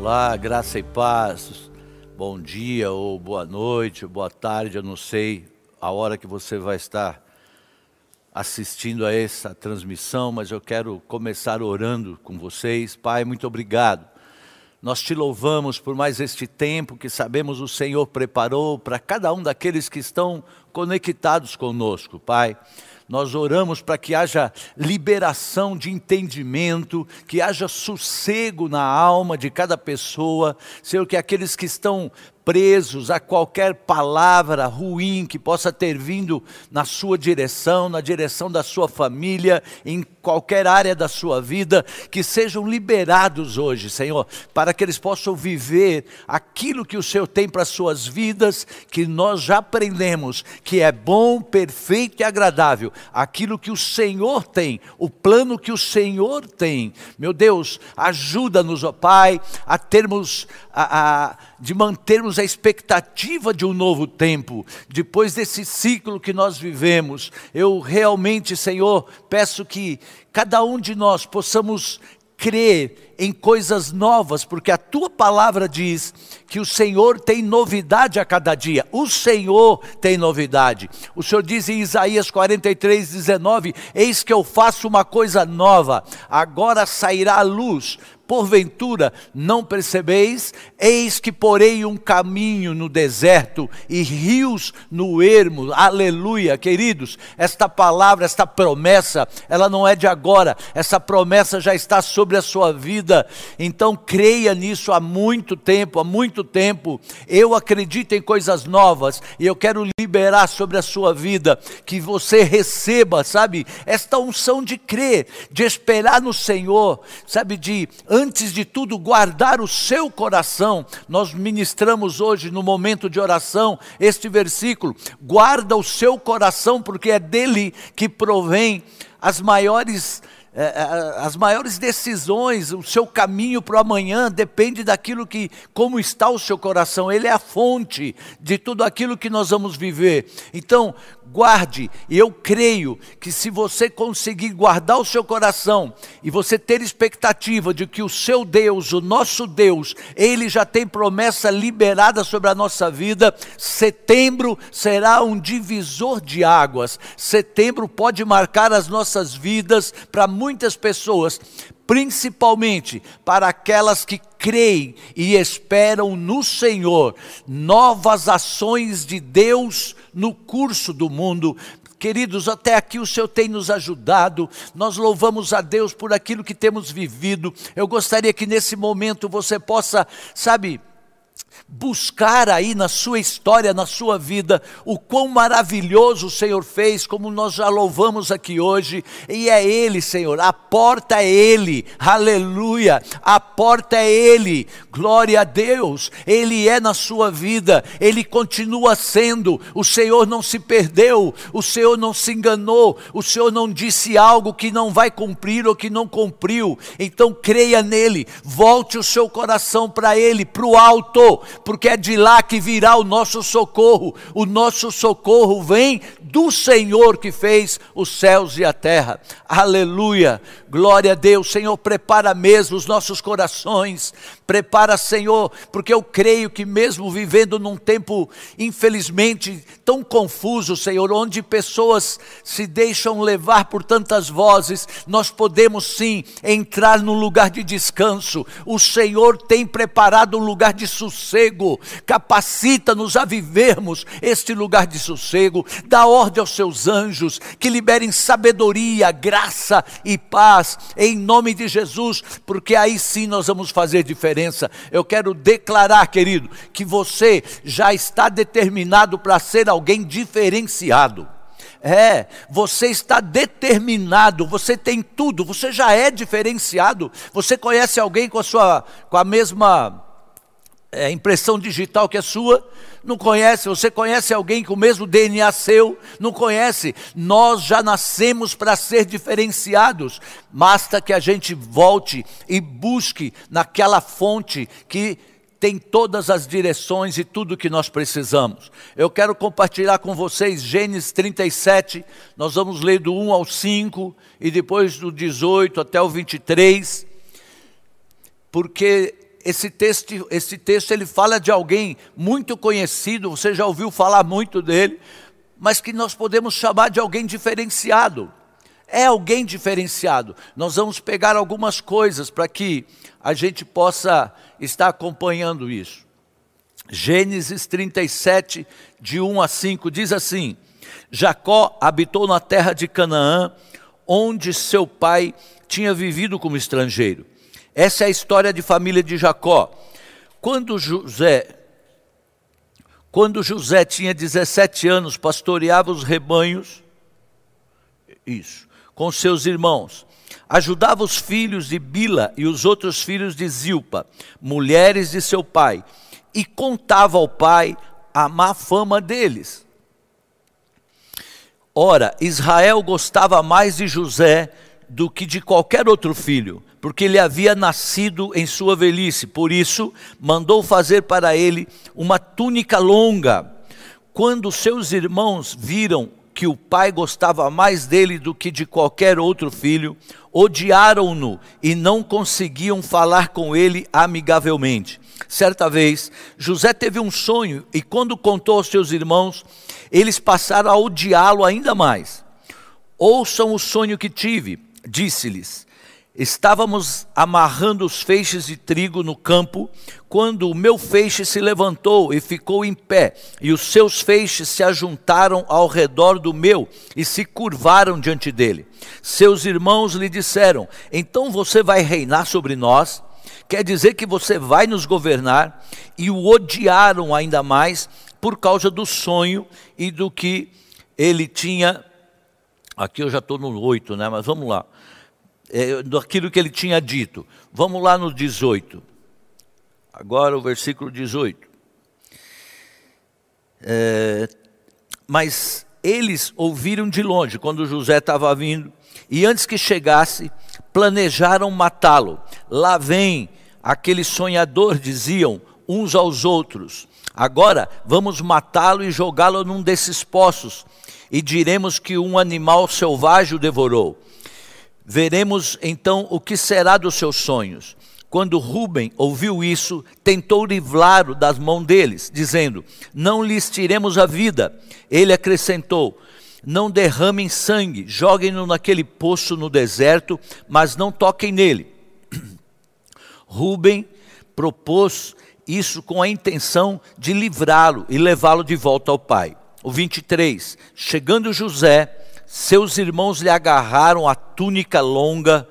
Olá, graça e paz. Bom dia, ou boa noite, boa tarde, eu não sei a hora que você vai estar assistindo a essa transmissão, mas eu quero começar orando com vocês. Pai, muito obrigado. Nós te louvamos por mais este tempo que sabemos o Senhor preparou para cada um daqueles que estão conectados conosco, Pai. Nós oramos para que haja liberação de entendimento, que haja sossego na alma de cada pessoa, Senhor, que aqueles que estão presos a qualquer palavra ruim que possa ter vindo na sua direção, na direção da sua família, em qualquer área da sua vida, que sejam liberados hoje, Senhor, para que eles possam viver aquilo que o Senhor tem para as suas vidas, que nós já aprendemos que é bom, perfeito e agradável, aquilo que o Senhor tem, o plano que o Senhor tem. Meu Deus, ajuda-nos, ó Pai, a termos a, a de mantermos a expectativa de um novo tempo, depois desse ciclo que nós vivemos. Eu realmente, Senhor, peço que cada um de nós possamos crer em coisas novas, porque a tua palavra diz que o Senhor tem novidade a cada dia. O Senhor tem novidade. O Senhor diz em Isaías 43, 19: Eis que eu faço uma coisa nova, agora sairá a luz porventura não percebeis? Eis que porei um caminho no deserto e rios no ermo. Aleluia, queridos. Esta palavra, esta promessa, ela não é de agora. Essa promessa já está sobre a sua vida. Então creia nisso há muito tempo, há muito tempo. Eu acredito em coisas novas e eu quero liberar sobre a sua vida que você receba, sabe, esta unção de crer, de esperar no Senhor, sabe, de antes de tudo, guardar o seu coração. Nós ministramos hoje, no momento de oração, este versículo: guarda o seu coração, porque é dele que provém as maiores é, é, as maiores decisões, o seu caminho para o amanhã depende daquilo que, como está o seu coração, ele é a fonte de tudo aquilo que nós vamos viver. Então, guarde, e eu creio que se você conseguir guardar o seu coração e você ter expectativa de que o seu Deus, o nosso Deus, ele já tem promessa liberada sobre a nossa vida, setembro será um divisor de águas. Setembro pode marcar as nossas vidas para muitas pessoas, principalmente para aquelas que creem e esperam no Senhor, novas ações de Deus no curso do mundo. Queridos, até aqui o Senhor tem nos ajudado, nós louvamos a Deus por aquilo que temos vivido. Eu gostaria que nesse momento você possa, sabe, buscar aí na sua história, na sua vida, o quão maravilhoso o Senhor fez, como nós já louvamos aqui hoje, e é Ele, Senhor, a porta é Ele, aleluia, a porta é Ele, glória a Deus, Ele é na sua vida, Ele continua sendo, o Senhor não se perdeu, o Senhor não se enganou, o Senhor não disse algo que não vai cumprir ou que não cumpriu, então creia nele, volte o seu coração para Ele, para o alto, porque é de lá que virá o nosso socorro. O nosso socorro vem do Senhor que fez os céus e a terra. Aleluia. Glória a Deus. Senhor, prepara mesmo os nossos corações. Prepara, Senhor, porque eu creio que mesmo vivendo num tempo, infelizmente, tão confuso, Senhor, onde pessoas se deixam levar por tantas vozes, nós podemos sim entrar num lugar de descanso. O Senhor tem preparado um lugar de sossego. Capacita-nos a vivermos este lugar de sossego. Dá ordem aos seus anjos que liberem sabedoria, graça e paz em nome de Jesus, porque aí sim nós vamos fazer diferença. Eu quero declarar, querido, que você já está determinado para ser alguém diferenciado. É, você está determinado, você tem tudo, você já é diferenciado. Você conhece alguém com a sua com a mesma é, impressão digital que é sua? Não conhece? Você conhece alguém com o mesmo DNA seu? Não conhece? Nós já nascemos para ser diferenciados. Basta que a gente volte e busque naquela fonte que tem todas as direções e tudo que nós precisamos. Eu quero compartilhar com vocês Gênesis 37, nós vamos ler do 1 ao 5 e depois do 18 até o 23, porque esse texto, esse texto ele fala de alguém muito conhecido, você já ouviu falar muito dele, mas que nós podemos chamar de alguém diferenciado. É alguém diferenciado. Nós vamos pegar algumas coisas para que a gente possa estar acompanhando isso. Gênesis 37, de 1 a 5, diz assim: Jacó habitou na terra de Canaã, onde seu pai tinha vivido como estrangeiro. Essa é a história de família de Jacó. Quando José, quando José tinha 17 anos, pastoreava os rebanhos, isso, com seus irmãos. Ajudava os filhos de Bila e os outros filhos de Zilpa, mulheres de seu pai, e contava ao pai a má fama deles. Ora, Israel gostava mais de José do que de qualquer outro filho, porque ele havia nascido em sua velhice. Por isso, mandou fazer para ele uma túnica longa. Quando seus irmãos viram que o pai gostava mais dele do que de qualquer outro filho, odiaram-no e não conseguiam falar com ele amigavelmente. Certa vez, José teve um sonho e, quando contou aos seus irmãos, eles passaram a odiá-lo ainda mais. Ouçam o sonho que tive, disse-lhes. Estávamos amarrando os feixes de trigo no campo, quando o meu feixe se levantou e ficou em pé, e os seus feixes se ajuntaram ao redor do meu e se curvaram diante dele. Seus irmãos lhe disseram: Então você vai reinar sobre nós? Quer dizer que você vai nos governar? E o odiaram ainda mais por causa do sonho e do que ele tinha. Aqui eu já estou no 8, né? Mas vamos lá é, daquilo que ele tinha dito. Vamos lá no 18. Agora o versículo 18. É, mas eles ouviram de longe quando José estava vindo, e antes que chegasse, planejaram matá-lo. Lá vem aquele sonhador, diziam uns aos outros. Agora vamos matá-lo e jogá-lo num desses poços, e diremos que um animal selvagem o devorou. Veremos então o que será dos seus sonhos. Quando Rubem ouviu isso, tentou livrá-lo das mãos deles, dizendo: Não lhes tiremos a vida. Ele acrescentou: Não derramem sangue, joguem-no naquele poço no deserto, mas não toquem nele. Rubem propôs isso com a intenção de livrá-lo e levá-lo de volta ao pai. O 23: Chegando José, seus irmãos lhe agarraram a túnica longa,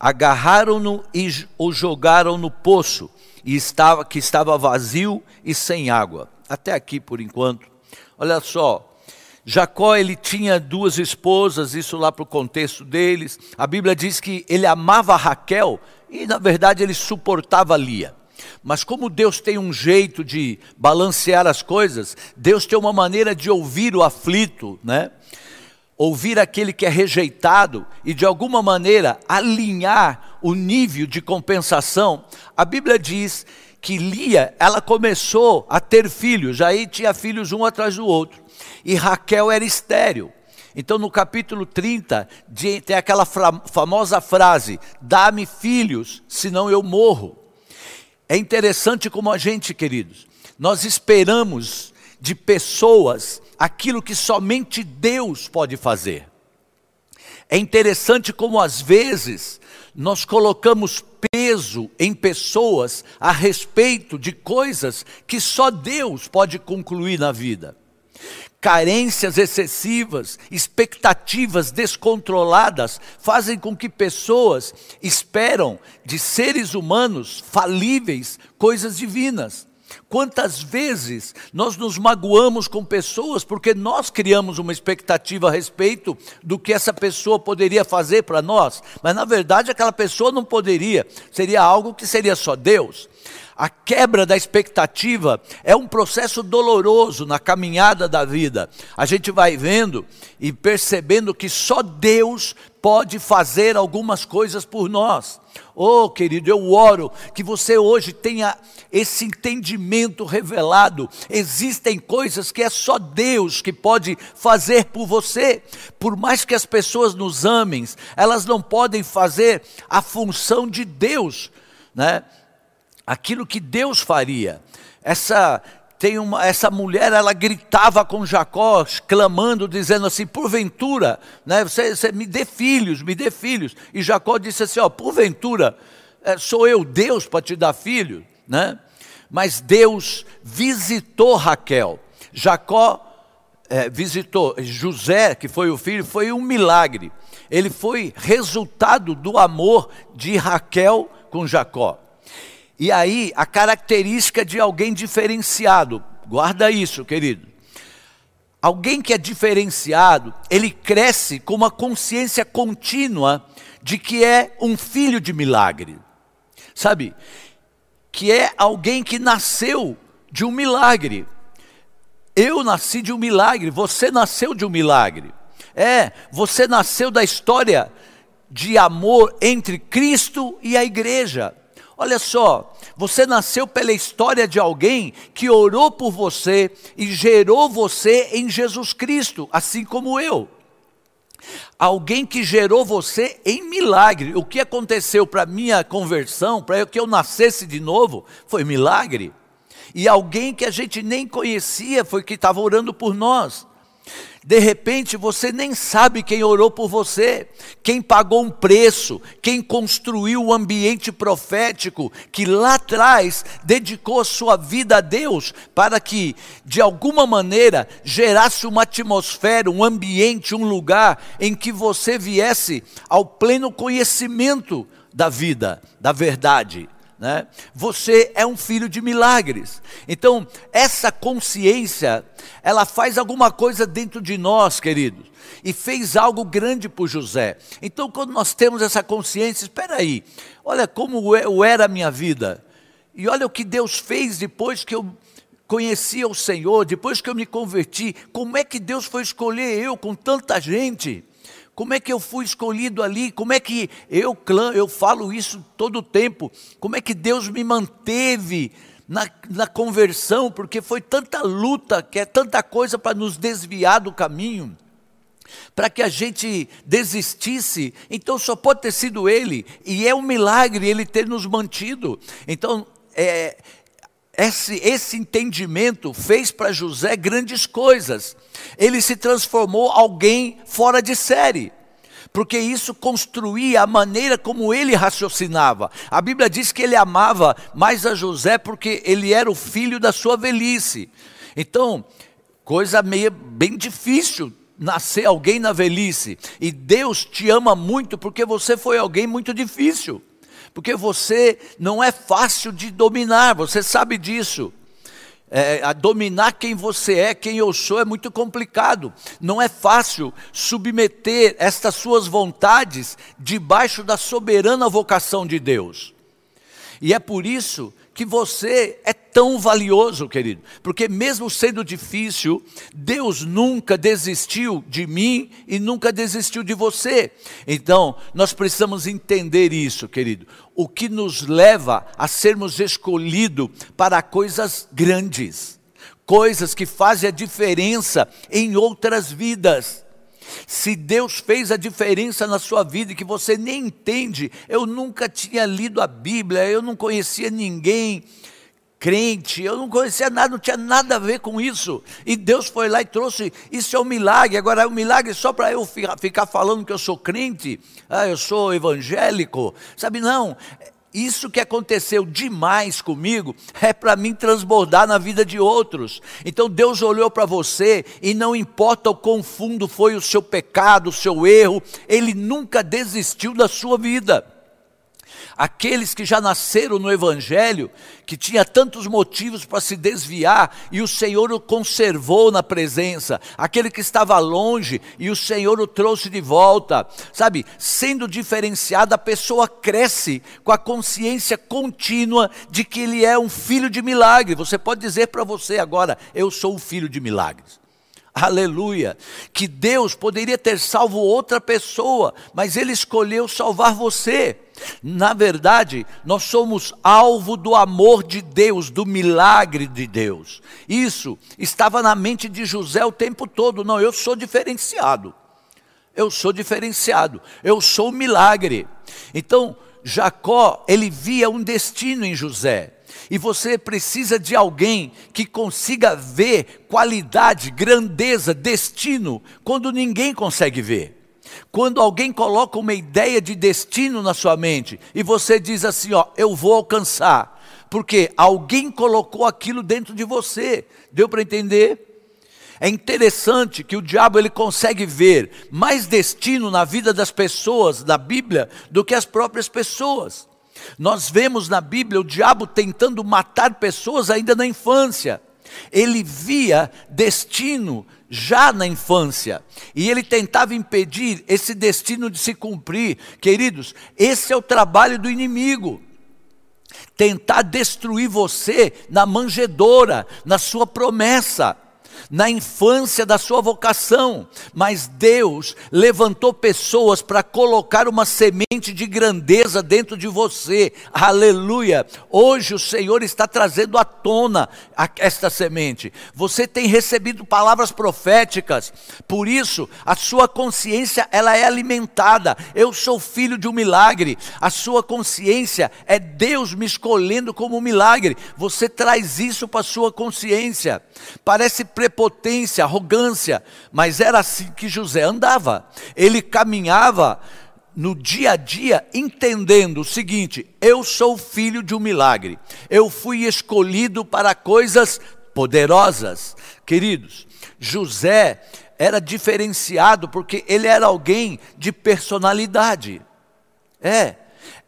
agarraram-no e o jogaram no poço, e estava, que estava vazio e sem água. Até aqui por enquanto. Olha só, Jacó ele tinha duas esposas, isso lá para o contexto deles. A Bíblia diz que ele amava Raquel e na verdade ele suportava Lia. Mas como Deus tem um jeito de balancear as coisas, Deus tem uma maneira de ouvir o aflito, né? Ouvir aquele que é rejeitado e de alguma maneira alinhar o nível de compensação, a Bíblia diz que Lia, ela começou a ter filhos, aí tinha filhos um atrás do outro, e Raquel era estéril. Então, no capítulo 30, tem aquela famosa frase: Dá-me filhos, senão eu morro. É interessante como a gente, queridos, nós esperamos de pessoas aquilo que somente Deus pode fazer. É interessante como às vezes nós colocamos peso em pessoas a respeito de coisas que só Deus pode concluir na vida. Carências excessivas, expectativas descontroladas fazem com que pessoas esperam de seres humanos falíveis coisas divinas. Quantas vezes nós nos magoamos com pessoas porque nós criamos uma expectativa a respeito do que essa pessoa poderia fazer para nós, mas na verdade aquela pessoa não poderia, seria algo que seria só Deus. A quebra da expectativa é um processo doloroso na caminhada da vida. A gente vai vendo e percebendo que só Deus pode fazer algumas coisas por nós. Oh, querido, eu oro que você hoje tenha esse entendimento revelado. Existem coisas que é só Deus que pode fazer por você. Por mais que as pessoas nos amem, elas não podem fazer a função de Deus, né? Aquilo que Deus faria. Essa tem uma, essa mulher, ela gritava com Jacó, clamando, dizendo assim: porventura, né, você, você me dê filhos, me dê filhos. E Jacó disse assim: ó, porventura, é, sou eu Deus para te dar filho, né? Mas Deus visitou Raquel. Jacó é, visitou José, que foi o filho, foi um milagre. Ele foi resultado do amor de Raquel com Jacó. E aí, a característica de alguém diferenciado, guarda isso, querido. Alguém que é diferenciado, ele cresce com uma consciência contínua de que é um filho de milagre. Sabe? Que é alguém que nasceu de um milagre. Eu nasci de um milagre, você nasceu de um milagre. É, você nasceu da história de amor entre Cristo e a igreja. Olha só, você nasceu pela história de alguém que orou por você e gerou você em Jesus Cristo, assim como eu. Alguém que gerou você em milagre. O que aconteceu para minha conversão, para que eu nascesse de novo, foi milagre. E alguém que a gente nem conhecia foi que estava orando por nós. De repente você nem sabe quem orou por você, quem pagou um preço, quem construiu o ambiente profético, que lá atrás dedicou a sua vida a Deus para que, de alguma maneira, gerasse uma atmosfera, um ambiente, um lugar em que você viesse ao pleno conhecimento da vida, da verdade. Né? Você é um filho de milagres. Então, essa consciência, ela faz alguma coisa dentro de nós, queridos, e fez algo grande por José. Então, quando nós temos essa consciência, espera aí, olha como eu era a minha vida, e olha o que Deus fez depois que eu conheci o Senhor, depois que eu me converti, como é que Deus foi escolher eu com tanta gente? Como é que eu fui escolhido ali? Como é que eu clã, eu falo isso todo o tempo? Como é que Deus me manteve na, na conversão? Porque foi tanta luta, que é tanta coisa para nos desviar do caminho para que a gente desistisse, então só pode ter sido Ele, e é um milagre Ele ter nos mantido. Então, é, esse, esse entendimento fez para José grandes coisas. Ele se transformou alguém fora de série porque isso construía a maneira como ele raciocinava. A Bíblia diz que ele amava mais a José porque ele era o filho da sua velhice. Então, coisa meio bem difícil nascer alguém na velhice. E Deus te ama muito porque você foi alguém muito difícil porque você não é fácil de dominar, você sabe disso. É, a dominar quem você é, quem eu sou, é muito complicado. Não é fácil submeter estas suas vontades debaixo da soberana vocação de Deus. E é por isso que você é tão valioso, querido, porque mesmo sendo difícil, Deus nunca desistiu de mim e nunca desistiu de você. Então, nós precisamos entender isso, querido. O que nos leva a sermos escolhidos para coisas grandes, coisas que fazem a diferença em outras vidas. Se Deus fez a diferença na sua vida que você nem entende, eu nunca tinha lido a Bíblia, eu não conhecia ninguém crente, eu não conhecia nada, não tinha nada a ver com isso. E Deus foi lá e trouxe, isso é um milagre. Agora é um milagre só para eu ficar falando que eu sou crente, ah, eu sou evangélico. Sabe, não, isso que aconteceu demais comigo é para mim transbordar na vida de outros. Então Deus olhou para você e não importa o quão fundo foi o seu pecado, o seu erro, Ele nunca desistiu da sua vida aqueles que já nasceram no Evangelho, que tinha tantos motivos para se desviar, e o Senhor o conservou na presença, aquele que estava longe, e o Senhor o trouxe de volta, sabe? Sendo diferenciado, a pessoa cresce com a consciência contínua de que ele é um filho de milagre. Você pode dizer para você agora: Eu sou um filho de milagres. Aleluia. Que Deus poderia ter salvo outra pessoa, mas Ele escolheu salvar você. Na verdade, nós somos alvo do amor de Deus, do milagre de Deus. Isso estava na mente de José o tempo todo. Não, eu sou diferenciado. Eu sou diferenciado. Eu sou um milagre. Então, Jacó, ele via um destino em José. E você precisa de alguém que consiga ver qualidade, grandeza, destino, quando ninguém consegue ver. Quando alguém coloca uma ideia de destino na sua mente e você diz assim, ó, eu vou alcançar, porque alguém colocou aquilo dentro de você. Deu para entender? É interessante que o diabo ele consegue ver mais destino na vida das pessoas da Bíblia do que as próprias pessoas. Nós vemos na Bíblia o diabo tentando matar pessoas ainda na infância. Ele via destino já na infância e ele tentava impedir esse destino de se cumprir. Queridos, esse é o trabalho do inimigo tentar destruir você na manjedoura, na sua promessa na infância da sua vocação, mas Deus levantou pessoas para colocar uma semente de grandeza dentro de você. Aleluia! Hoje o Senhor está trazendo à tona esta semente. Você tem recebido palavras proféticas, por isso a sua consciência ela é alimentada. Eu sou filho de um milagre. A sua consciência é Deus me escolhendo como um milagre. Você traz isso para a sua consciência. Parece prepotência, arrogância, mas era assim que José andava. Ele caminhava no dia a dia entendendo o seguinte: eu sou filho de um milagre, eu fui escolhido para coisas poderosas. Queridos, José era diferenciado porque ele era alguém de personalidade. É,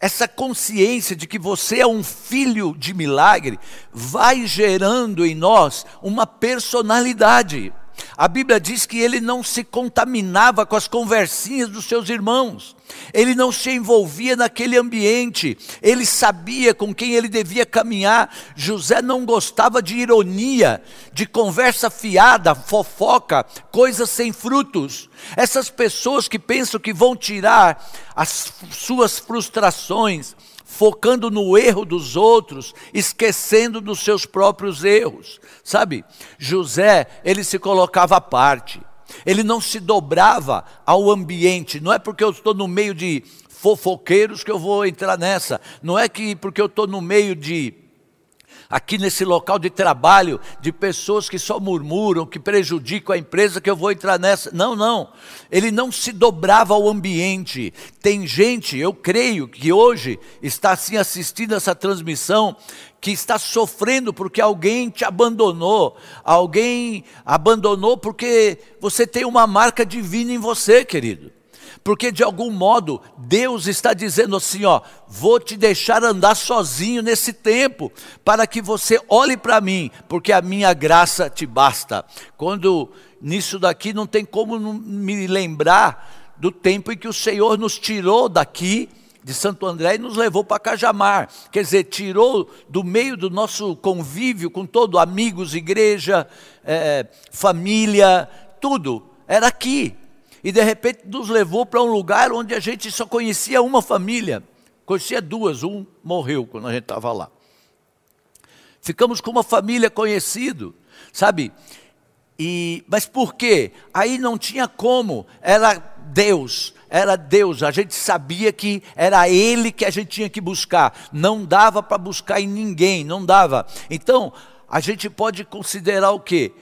essa consciência de que você é um filho de milagre vai gerando em nós uma personalidade. A Bíblia diz que ele não se contaminava com as conversinhas dos seus irmãos, ele não se envolvia naquele ambiente, ele sabia com quem ele devia caminhar. José não gostava de ironia, de conversa fiada, fofoca, coisas sem frutos. Essas pessoas que pensam que vão tirar as suas frustrações, focando no erro dos outros, esquecendo dos seus próprios erros. Sabe, José, ele se colocava à parte, ele não se dobrava ao ambiente, não é porque eu estou no meio de fofoqueiros que eu vou entrar nessa, não é que porque eu estou no meio de aqui nesse local de trabalho, de pessoas que só murmuram, que prejudicam a empresa, que eu vou entrar nessa. Não, não. Ele não se dobrava ao ambiente. Tem gente, eu creio, que hoje está assim assistindo essa transmissão, que está sofrendo porque alguém te abandonou, alguém abandonou porque você tem uma marca divina em você, querido porque de algum modo Deus está dizendo assim: ó, vou te deixar andar sozinho nesse tempo, para que você olhe para mim, porque a minha graça te basta. Quando nisso daqui não tem como me lembrar do tempo em que o Senhor nos tirou daqui de Santo André e nos levou para Cajamar. Quer dizer, tirou do meio do nosso convívio com todo, amigos, igreja, é, família, tudo. Era aqui e de repente nos levou para um lugar onde a gente só conhecia uma família. Conhecia duas, um morreu quando a gente estava lá. Ficamos com uma família conhecido, sabe? E, mas por quê? Aí não tinha como, era Deus, era Deus, a gente sabia que era Ele que a gente tinha que buscar, não dava para buscar em ninguém, não dava. Então, a gente pode considerar o quê?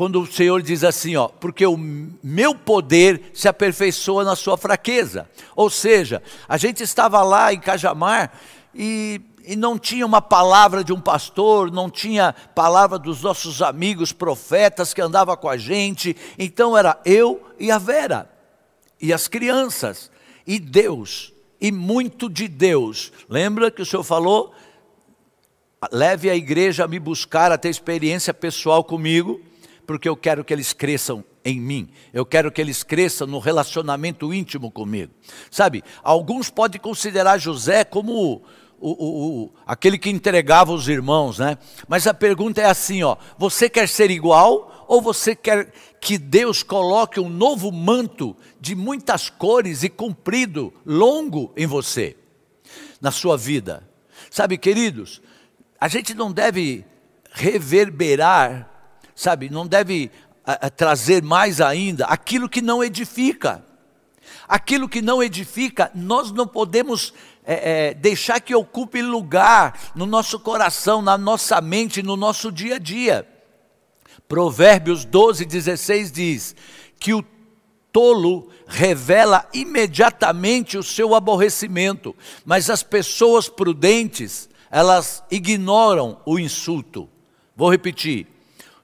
Quando o Senhor diz assim, ó, porque o meu poder se aperfeiçoa na sua fraqueza. Ou seja, a gente estava lá em Cajamar e, e não tinha uma palavra de um pastor, não tinha palavra dos nossos amigos profetas que andava com a gente. Então era eu e a Vera e as crianças e Deus e muito de Deus. Lembra que o Senhor falou? Leve a igreja a me buscar, a ter experiência pessoal comigo porque eu quero que eles cresçam em mim. Eu quero que eles cresçam no relacionamento íntimo comigo. Sabe, alguns podem considerar José como o, o, o, aquele que entregava os irmãos, né? Mas a pergunta é assim, ó: você quer ser igual ou você quer que Deus coloque um novo manto de muitas cores e comprido, longo em você, na sua vida? Sabe, queridos, a gente não deve reverberar sabe, não deve a, a, trazer mais ainda aquilo que não edifica. Aquilo que não edifica, nós não podemos é, é, deixar que ocupe lugar no nosso coração, na nossa mente, no nosso dia a dia. Provérbios 12, 16 diz que o tolo revela imediatamente o seu aborrecimento, mas as pessoas prudentes, elas ignoram o insulto. Vou repetir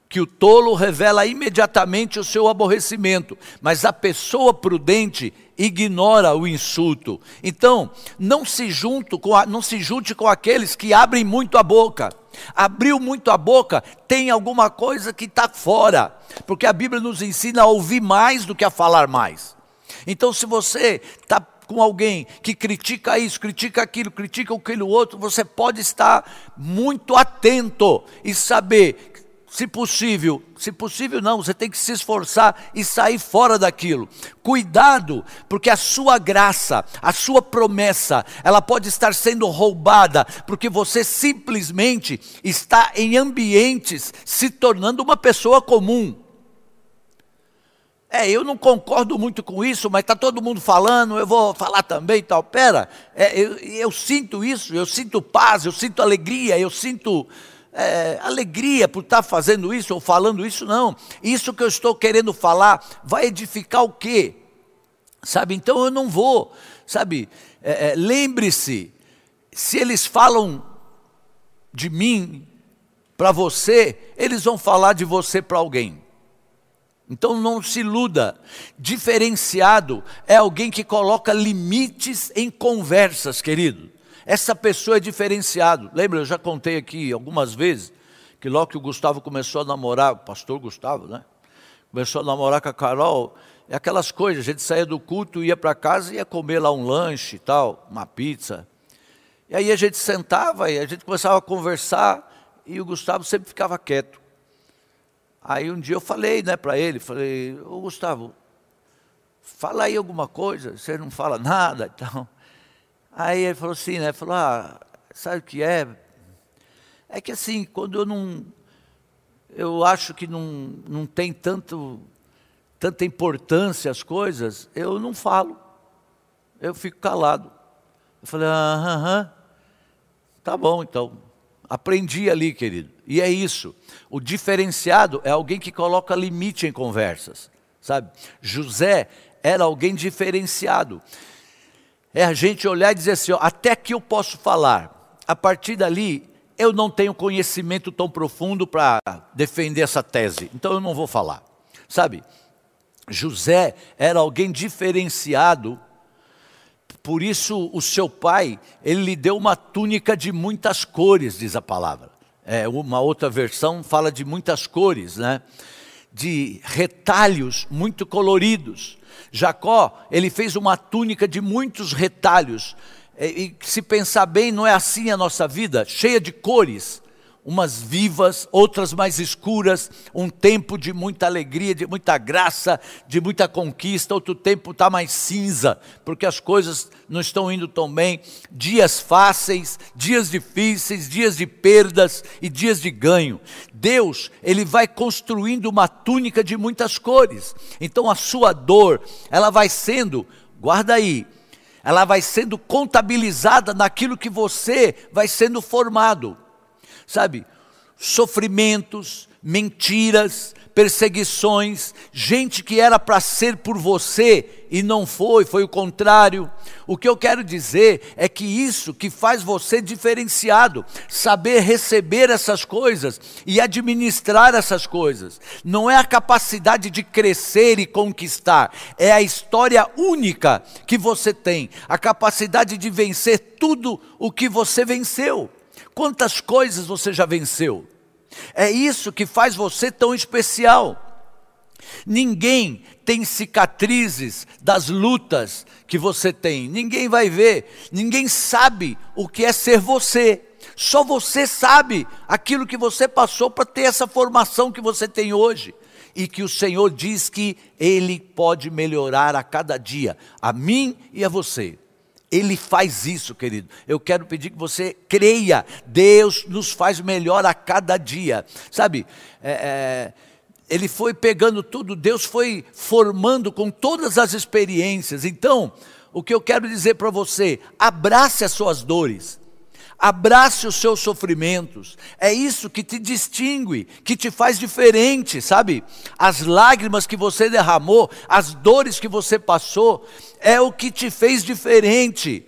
que o tolo revela imediatamente o seu aborrecimento, mas a pessoa prudente ignora o insulto. Então, não se, junto com a, não se junte com aqueles que abrem muito a boca. Abriu muito a boca, tem alguma coisa que está fora, porque a Bíblia nos ensina a ouvir mais do que a falar mais. Então, se você está com alguém que critica isso, critica aquilo, critica aquilo outro, você pode estar muito atento e saber se possível, se possível não, você tem que se esforçar e sair fora daquilo. Cuidado, porque a sua graça, a sua promessa, ela pode estar sendo roubada, porque você simplesmente está em ambientes se tornando uma pessoa comum. É, eu não concordo muito com isso, mas está todo mundo falando, eu vou falar também e tal. Pera, é, eu, eu sinto isso, eu sinto paz, eu sinto alegria, eu sinto é, alegria por estar fazendo isso ou falando isso, não. Isso que eu estou querendo falar vai edificar o quê? Sabe, então eu não vou, sabe, é, é, lembre-se, se eles falam de mim para você, eles vão falar de você para alguém. Então não se iluda. Diferenciado é alguém que coloca limites em conversas, querido. Essa pessoa é diferenciado. Lembra, eu já contei aqui algumas vezes que logo que o Gustavo começou a namorar, o pastor Gustavo, né? Começou a namorar com a Carol, é aquelas coisas, a gente saía do culto, ia para casa e ia comer lá um lanche e tal, uma pizza. E aí a gente sentava e a gente começava a conversar e o Gustavo sempre ficava quieto. Aí um dia eu falei né, para ele, falei, ô Gustavo, fala aí alguma coisa, você não fala nada então. Aí ele falou assim, né? Falou, ah, sabe o que é? É que assim, quando eu não. Eu acho que não, não tem tanto, tanta importância as coisas, eu não falo. Eu fico calado. Eu falei, aham, tá bom então. Aprendi ali, querido. E é isso. O diferenciado é alguém que coloca limite em conversas, sabe? José era alguém diferenciado é a gente olhar e dizer assim: ó, até que eu posso falar. A partir dali, eu não tenho conhecimento tão profundo para defender essa tese, então eu não vou falar. Sabe, José era alguém diferenciado, por isso o seu pai, ele lhe deu uma túnica de muitas cores, diz a palavra. É, uma outra versão fala de muitas cores, né? De retalhos muito coloridos. Jacó, ele fez uma túnica de muitos retalhos. E, e se pensar bem, não é assim a nossa vida, cheia de cores umas vivas, outras mais escuras, um tempo de muita alegria, de muita graça, de muita conquista, outro tempo está mais cinza, porque as coisas não estão indo tão bem, dias fáceis, dias difíceis, dias de perdas e dias de ganho. Deus, Ele vai construindo uma túnica de muitas cores, então a sua dor, ela vai sendo, guarda aí, ela vai sendo contabilizada naquilo que você vai sendo formado sabe, sofrimentos, mentiras, perseguições, gente que era para ser por você e não foi, foi o contrário. O que eu quero dizer é que isso que faz você diferenciado, saber receber essas coisas e administrar essas coisas, não é a capacidade de crescer e conquistar, é a história única que você tem, a capacidade de vencer tudo o que você venceu. Quantas coisas você já venceu? É isso que faz você tão especial. Ninguém tem cicatrizes das lutas que você tem, ninguém vai ver, ninguém sabe o que é ser você. Só você sabe aquilo que você passou para ter essa formação que você tem hoje. E que o Senhor diz que Ele pode melhorar a cada dia, a mim e a você. Ele faz isso, querido. Eu quero pedir que você creia. Deus nos faz melhor a cada dia. Sabe, é, é, ele foi pegando tudo, Deus foi formando com todas as experiências. Então, o que eu quero dizer para você, abrace as suas dores. Abrace os seus sofrimentos. É isso que te distingue, que te faz diferente, sabe? As lágrimas que você derramou, as dores que você passou, é o que te fez diferente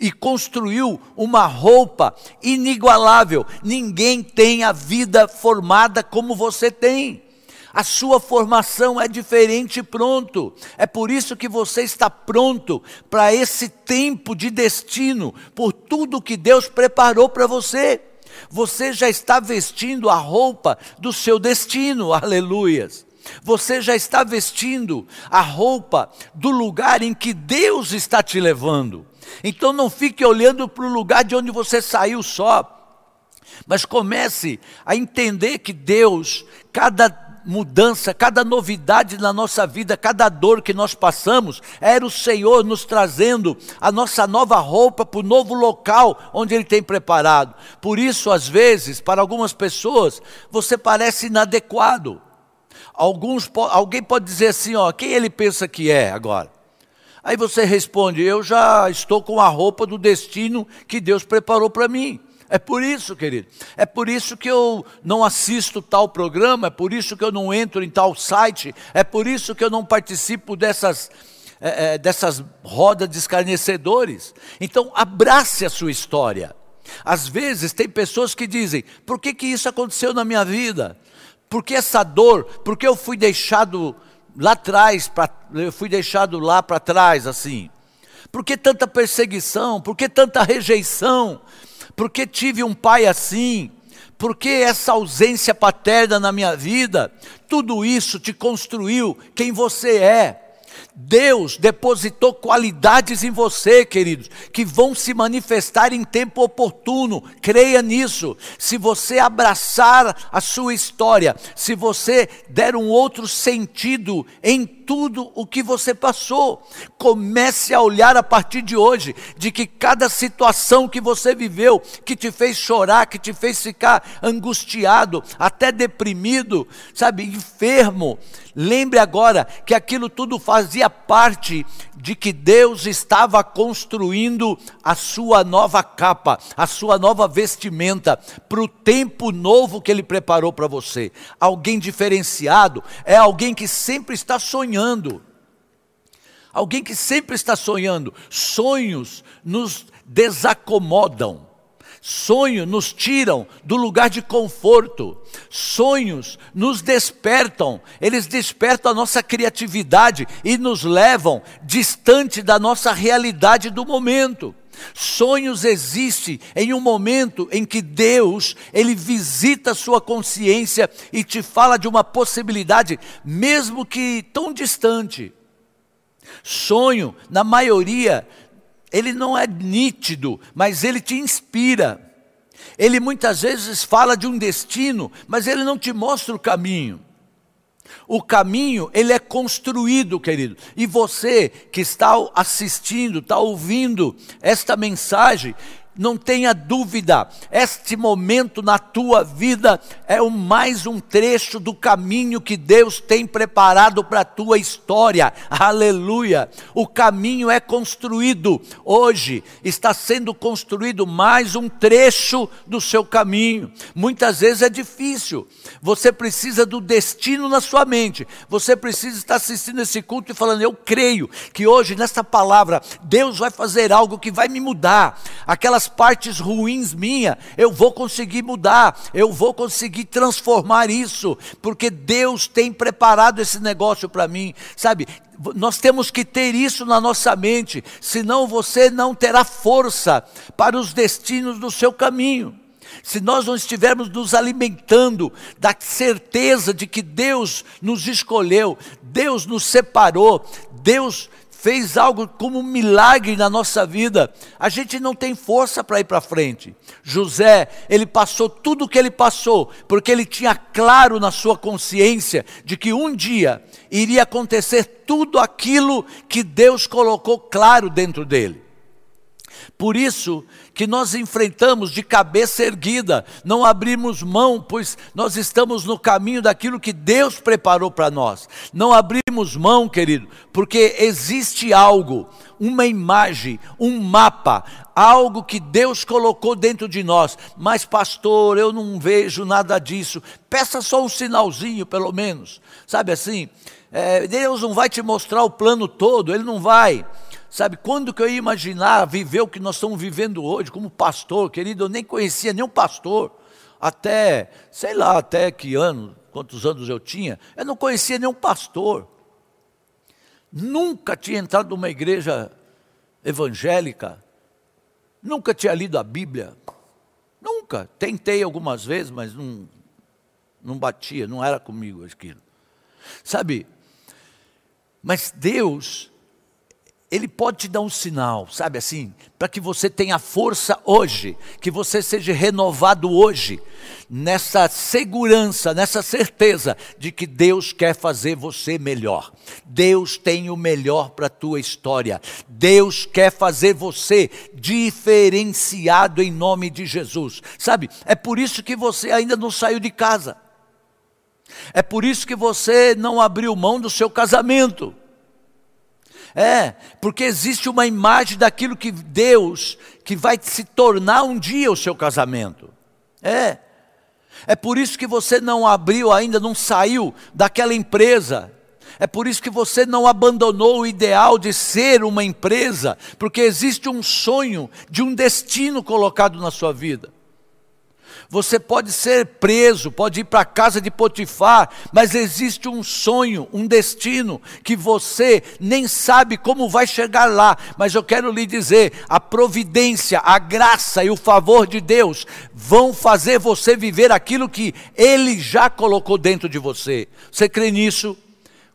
e construiu uma roupa inigualável. Ninguém tem a vida formada como você tem. A sua formação é diferente pronto. É por isso que você está pronto para esse tempo de destino, por tudo que Deus preparou para você. Você já está vestindo a roupa do seu destino, aleluias. Você já está vestindo a roupa do lugar em que Deus está te levando. Então não fique olhando para o lugar de onde você saiu só, mas comece a entender que Deus, cada mudança, cada novidade na nossa vida, cada dor que nós passamos, era o Senhor nos trazendo a nossa nova roupa para o novo local onde Ele tem preparado. Por isso, às vezes, para algumas pessoas, você parece inadequado. Alguns, alguém pode dizer assim, ó, quem ele pensa que é agora? Aí você responde, eu já estou com a roupa do destino que Deus preparou para mim. É por isso, querido. É por isso que eu não assisto tal programa, é por isso que eu não entro em tal site, é por isso que eu não participo dessas, é, é, dessas rodas de escarnecedores. Então, abrace a sua história. Às vezes tem pessoas que dizem: por que, que isso aconteceu na minha vida? Por que essa dor? Por que eu fui deixado lá atrás, pra, eu fui deixado lá para trás assim? Por que tanta perseguição? Por que tanta rejeição? Porque tive um pai assim, porque essa ausência paterna na minha vida, tudo isso te construiu quem você é. Deus depositou qualidades em você, queridos, que vão se manifestar em tempo oportuno. Creia nisso. Se você abraçar a sua história, se você der um outro sentido em tudo o que você passou, comece a olhar a partir de hoje de que cada situação que você viveu, que te fez chorar, que te fez ficar angustiado, até deprimido, sabe, enfermo, Lembre agora que aquilo tudo fazia parte de que Deus estava construindo a sua nova capa, a sua nova vestimenta, para o tempo novo que Ele preparou para você. Alguém diferenciado é alguém que sempre está sonhando. Alguém que sempre está sonhando. Sonhos nos desacomodam. Sonhos nos tiram do lugar de conforto. Sonhos nos despertam. Eles despertam a nossa criatividade e nos levam distante da nossa realidade do momento. Sonhos existem em um momento em que Deus, ele visita a sua consciência e te fala de uma possibilidade, mesmo que tão distante. Sonho, na maioria, ele não é nítido, mas ele te inspira. Ele muitas vezes fala de um destino, mas ele não te mostra o caminho. O caminho, ele é construído, querido. E você que está assistindo, está ouvindo esta mensagem, não tenha dúvida, este momento na tua vida é o mais um trecho do caminho que Deus tem preparado para a tua história. Aleluia! O caminho é construído. Hoje está sendo construído mais um trecho do seu caminho. Muitas vezes é difícil. Você precisa do destino na sua mente. Você precisa estar assistindo esse culto e falando: "Eu creio que hoje nesta palavra Deus vai fazer algo que vai me mudar. Aquelas partes ruins minha, eu vou conseguir mudar, eu vou conseguir transformar isso, porque Deus tem preparado esse negócio para mim, sabe? Nós temos que ter isso na nossa mente, senão você não terá força para os destinos do seu caminho. Se nós não estivermos nos alimentando da certeza de que Deus nos escolheu, Deus nos separou, Deus fez algo como um milagre na nossa vida, a gente não tem força para ir para frente. José, ele passou tudo o que ele passou, porque ele tinha claro na sua consciência de que um dia iria acontecer tudo aquilo que Deus colocou claro dentro dele. Por isso que nós enfrentamos de cabeça erguida, não abrimos mão, pois nós estamos no caminho daquilo que Deus preparou para nós. Não abrimos mão, querido, porque existe algo, uma imagem, um mapa, algo que Deus colocou dentro de nós. Mas, pastor, eu não vejo nada disso. Peça só um sinalzinho, pelo menos. Sabe assim? É, Deus não vai te mostrar o plano todo, Ele não vai. Sabe, quando que eu ia imaginar viver o que nós estamos vivendo hoje como pastor, querido? Eu nem conhecia nenhum pastor. Até, sei lá, até que ano, quantos anos eu tinha, eu não conhecia nenhum pastor. Nunca tinha entrado numa igreja evangélica. Nunca tinha lido a Bíblia. Nunca. Tentei algumas vezes, mas não, não batia, não era comigo aquilo. Sabe, mas Deus ele pode te dar um sinal, sabe assim, para que você tenha força hoje, que você seja renovado hoje, nessa segurança, nessa certeza de que Deus quer fazer você melhor. Deus tem o melhor para a tua história. Deus quer fazer você diferenciado em nome de Jesus. Sabe? É por isso que você ainda não saiu de casa. É por isso que você não abriu mão do seu casamento. É, porque existe uma imagem daquilo que Deus, que vai se tornar um dia o seu casamento. É. É por isso que você não abriu ainda, não saiu daquela empresa. É por isso que você não abandonou o ideal de ser uma empresa, porque existe um sonho de um destino colocado na sua vida. Você pode ser preso, pode ir para a casa de Potifar, mas existe um sonho, um destino que você nem sabe como vai chegar lá. Mas eu quero lhe dizer: a providência, a graça e o favor de Deus vão fazer você viver aquilo que Ele já colocou dentro de você. Você crê nisso?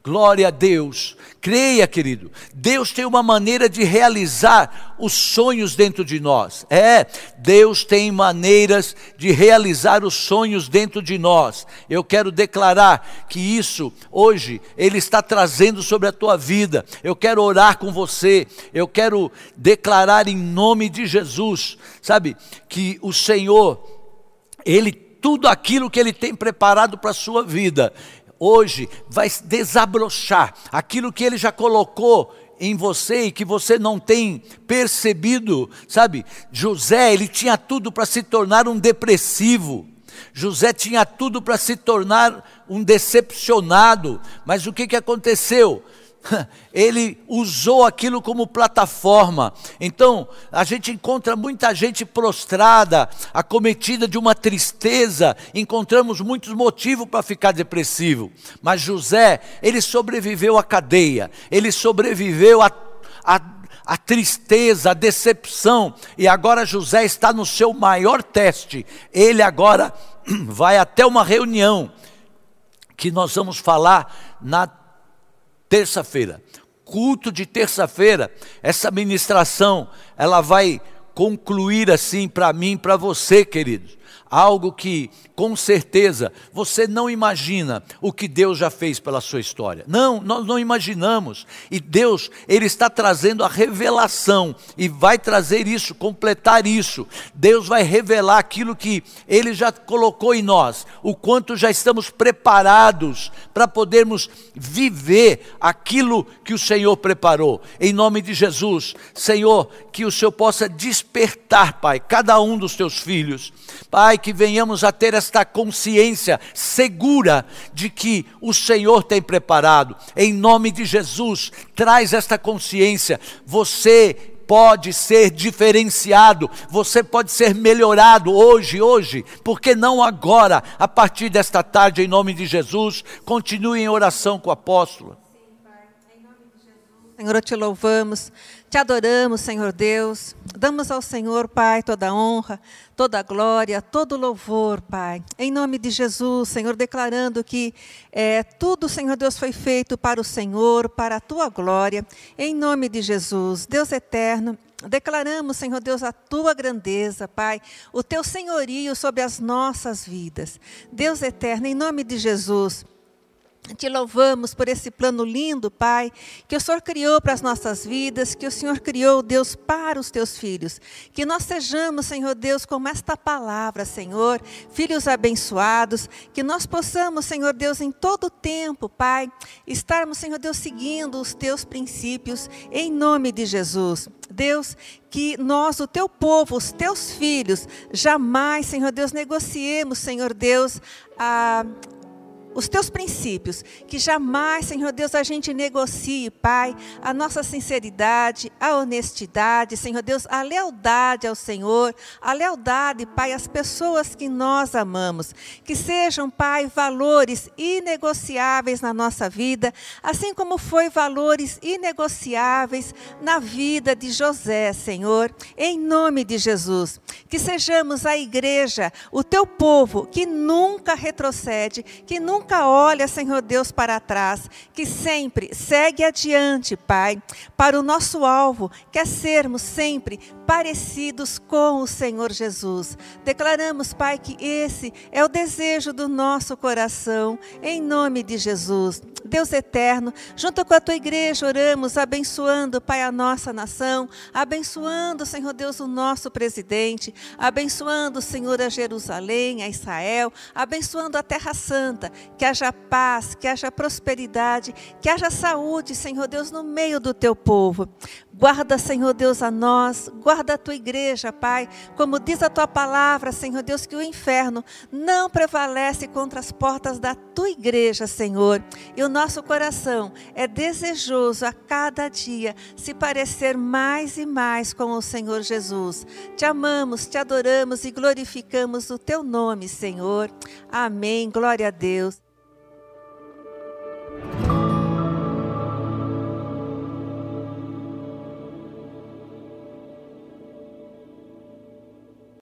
Glória a Deus. Creia, querido. Deus tem uma maneira de realizar os sonhos dentro de nós. É, Deus tem maneiras de realizar os sonhos dentro de nós. Eu quero declarar que isso hoje ele está trazendo sobre a tua vida. Eu quero orar com você. Eu quero declarar em nome de Jesus, sabe, que o Senhor ele tudo aquilo que ele tem preparado para a sua vida, hoje vai desabrochar aquilo que ele já colocou em você e que você não tem percebido, sabe? José, ele tinha tudo para se tornar um depressivo. José tinha tudo para se tornar um decepcionado, mas o que, que aconteceu? ele usou aquilo como plataforma. Então, a gente encontra muita gente prostrada, acometida de uma tristeza, encontramos muitos motivos para ficar depressivo. Mas José, ele sobreviveu à cadeia, ele sobreviveu à, tristeza, à decepção, e agora José está no seu maior teste. Ele agora vai até uma reunião que nós vamos falar na terça-feira. Culto de terça-feira, essa ministração, ela vai concluir assim para mim, para você, queridos algo que com certeza você não imagina o que Deus já fez pela sua história. Não, nós não imaginamos. E Deus, Ele está trazendo a revelação e vai trazer isso, completar isso. Deus vai revelar aquilo que Ele já colocou em nós, o quanto já estamos preparados para podermos viver aquilo que o Senhor preparou. Em nome de Jesus, Senhor, que o Senhor possa despertar, Pai, cada um dos teus filhos. Pai, que venhamos a ter esta consciência segura de que o Senhor tem preparado. Em nome de Jesus, traz esta consciência. Você pode ser diferenciado, você pode ser melhorado hoje, hoje, porque não agora, a partir desta tarde, em nome de Jesus, continue em oração com o apóstolo. Senhor, te louvamos, te adoramos, Senhor Deus. Damos ao Senhor, Pai, toda a honra, toda a glória, todo o louvor, Pai. Em nome de Jesus, Senhor, declarando que é, tudo, Senhor Deus, foi feito para o Senhor, para a tua glória. Em nome de Jesus, Deus eterno, Declaramos, Senhor Deus, a tua grandeza, Pai, o teu senhorio sobre as nossas vidas. Deus eterno, em nome de Jesus, te louvamos por esse plano lindo, Pai, que o Senhor criou para as nossas vidas, que o Senhor criou, Deus, para os teus filhos. Que nós sejamos, Senhor Deus, como esta palavra, Senhor, filhos abençoados, que nós possamos, Senhor Deus, em todo tempo, Pai, estarmos, Senhor Deus, seguindo os teus princípios, em nome de Jesus. Deus, que nós, o teu povo, os teus filhos, jamais, Senhor Deus, negociemos, Senhor Deus, a os teus princípios, que jamais, Senhor Deus, a gente negocie, Pai, a nossa sinceridade, a honestidade, Senhor Deus, a lealdade ao Senhor, a lealdade, Pai, às pessoas que nós amamos. Que sejam, Pai, valores inegociáveis na nossa vida, assim como foi valores inegociáveis na vida de José, Senhor, em nome de Jesus. Que sejamos a igreja, o teu povo, que nunca retrocede, que nunca nunca olha, Senhor Deus, para trás, que sempre segue adiante, Pai, para o nosso alvo, que é sermos sempre parecidos com o Senhor Jesus. Declaramos, Pai, que esse é o desejo do nosso coração, em nome de Jesus. Deus eterno, junto com a tua igreja, oramos, abençoando, Pai, a nossa nação, abençoando, Senhor Deus, o nosso presidente, abençoando, Senhor, a Jerusalém, a Israel, abençoando a Terra Santa, que haja paz, que haja prosperidade, que haja saúde, Senhor Deus, no meio do teu povo. Guarda, Senhor Deus, a nós, guarda a tua igreja, Pai. Como diz a tua palavra, Senhor Deus, que o inferno não prevalece contra as portas da tua igreja, Senhor. E o nosso coração é desejoso a cada dia se parecer mais e mais com o Senhor Jesus. Te amamos, te adoramos e glorificamos o teu nome, Senhor. Amém. Glória a Deus.